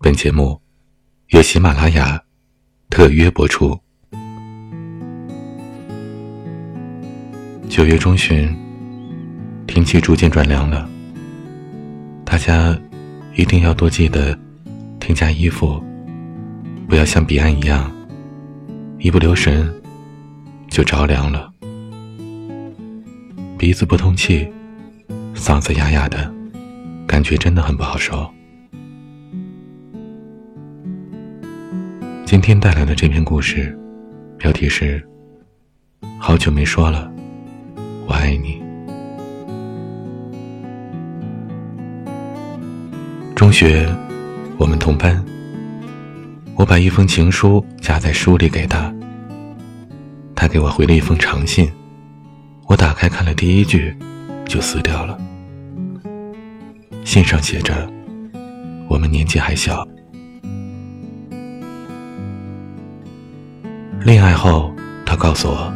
本节目由喜马拉雅特约播出。九月中旬，天气逐渐转凉了，大家一定要多记得添加衣服，不要像彼岸一样，一不留神就着凉了。鼻子不通气，嗓子哑哑的，感觉真的很不好受。今天带来的这篇故事，标题是《好久没说了，我爱你》。中学，我们同班。我把一封情书夹在书里给他，他给我回了一封长信。我打开看了第一句，就撕掉了。信上写着：“我们年纪还小。”恋爱后，他告诉我，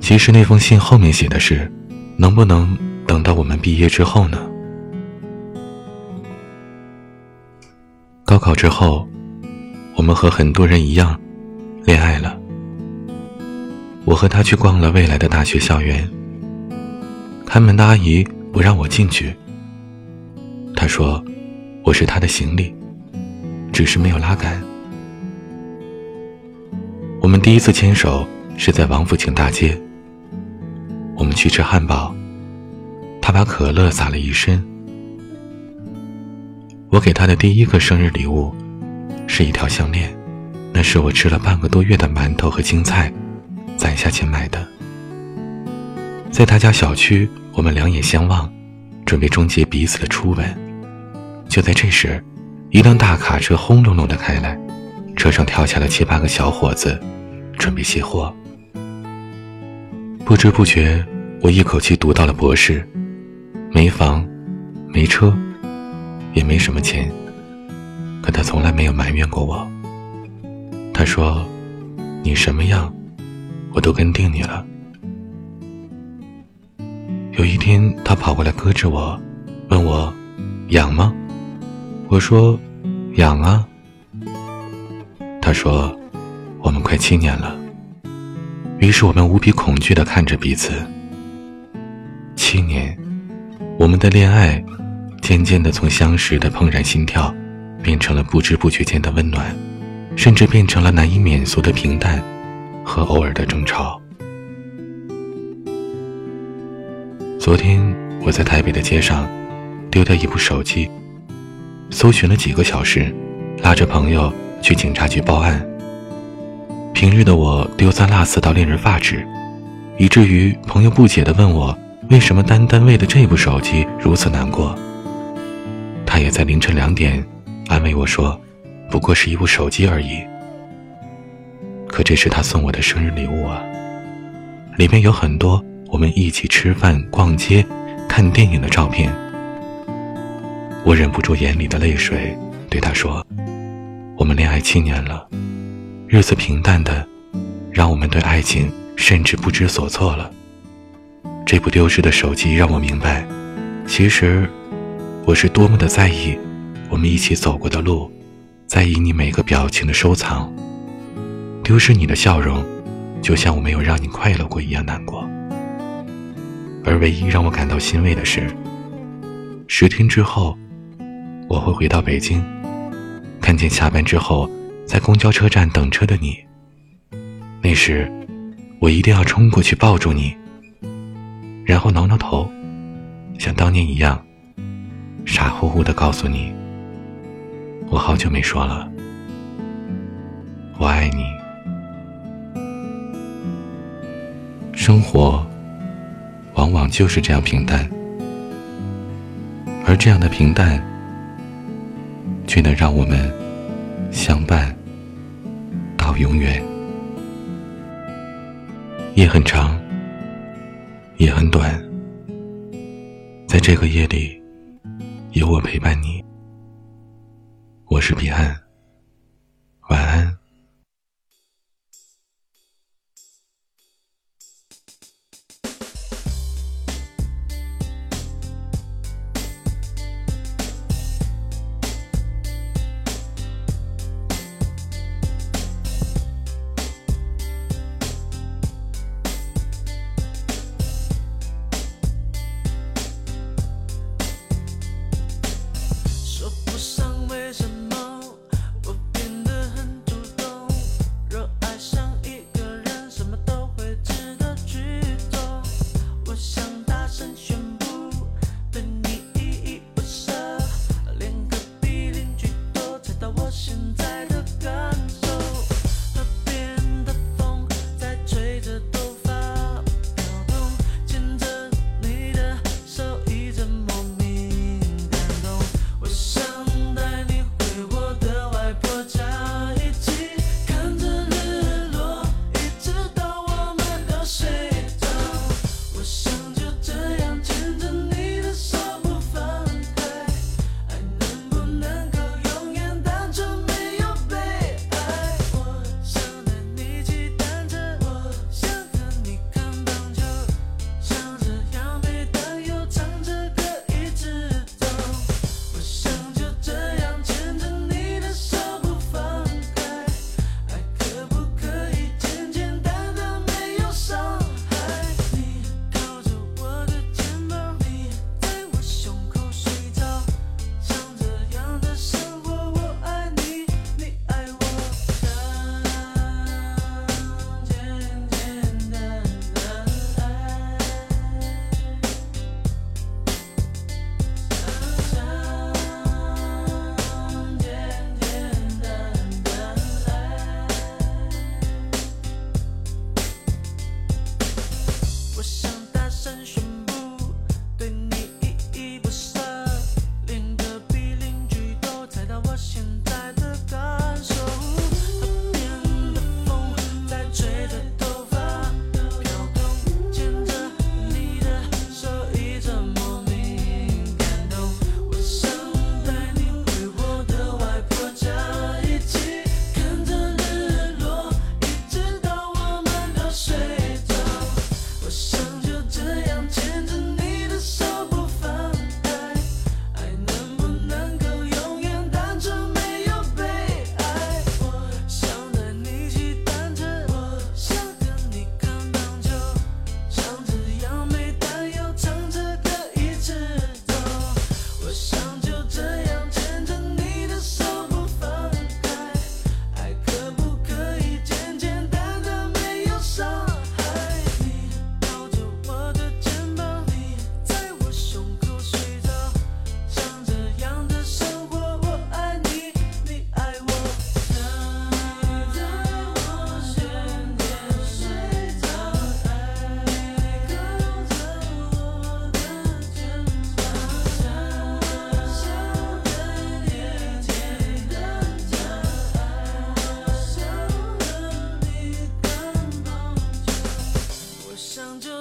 其实那封信后面写的是：“能不能等到我们毕业之后呢？”高考之后，我们和很多人一样，恋爱了。我和他去逛了未来的大学校园。看门的阿姨不让我进去。她说：“我是她的行李，只是没有拉杆。”我们第一次牵手是在王府井大街。我们去吃汉堡，他把可乐洒了一身。我给他的第一个生日礼物是一条项链，那是我吃了半个多月的馒头和青菜。攒下钱买的，在他家小区，我们两眼相望，准备终结彼此的初吻。就在这时，一辆大卡车轰隆隆的开来，车上跳下了七八个小伙子，准备卸货。不知不觉，我一口气读到了博士，没房，没车，也没什么钱，可他从来没有埋怨过我。他说：“你什么样？”我都跟定你了。有一天，他跑过来搁着我，问我痒吗？我说痒啊。他说我们快七年了。于是我们无比恐惧的看着彼此。七年，我们的恋爱渐渐的从相识的怦然心跳，变成了不知不觉间的温暖，甚至变成了难以免俗的平淡。和偶尔的争吵。昨天我在台北的街上丢掉一部手机，搜寻了几个小时，拉着朋友去警察局报案。平日的我丢三落四到令人发指，以至于朋友不解地问我为什么单单为了这部手机如此难过。他也在凌晨两点安慰我说：“不过是一部手机而已。”可这是他送我的生日礼物啊！里面有很多我们一起吃饭、逛街、看电影的照片。我忍不住眼里的泪水，对他说：“恋爱七年了，日子平淡的，让我们对爱情甚至不知所措了。这部丢失的手机让我明白，其实我是多么的在意我们一起走过的路，在意你每个表情的收藏。”丢失你的笑容，就像我没有让你快乐过一样难过。而唯一让我感到欣慰的是，十天之后，我会回到北京，看见下班之后在公交车站等车的你。那时，我一定要冲过去抱住你，然后挠挠头，像当年一样，傻乎乎的告诉你：我好久没说了，我爱你。生活往往就是这样平淡，而这样的平淡，却能让我们相伴到永远。夜很长也很短在这个夜里有我陪伴你。我是彼岸晚安。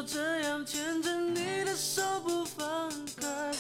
就这样牵着你的手，不放开。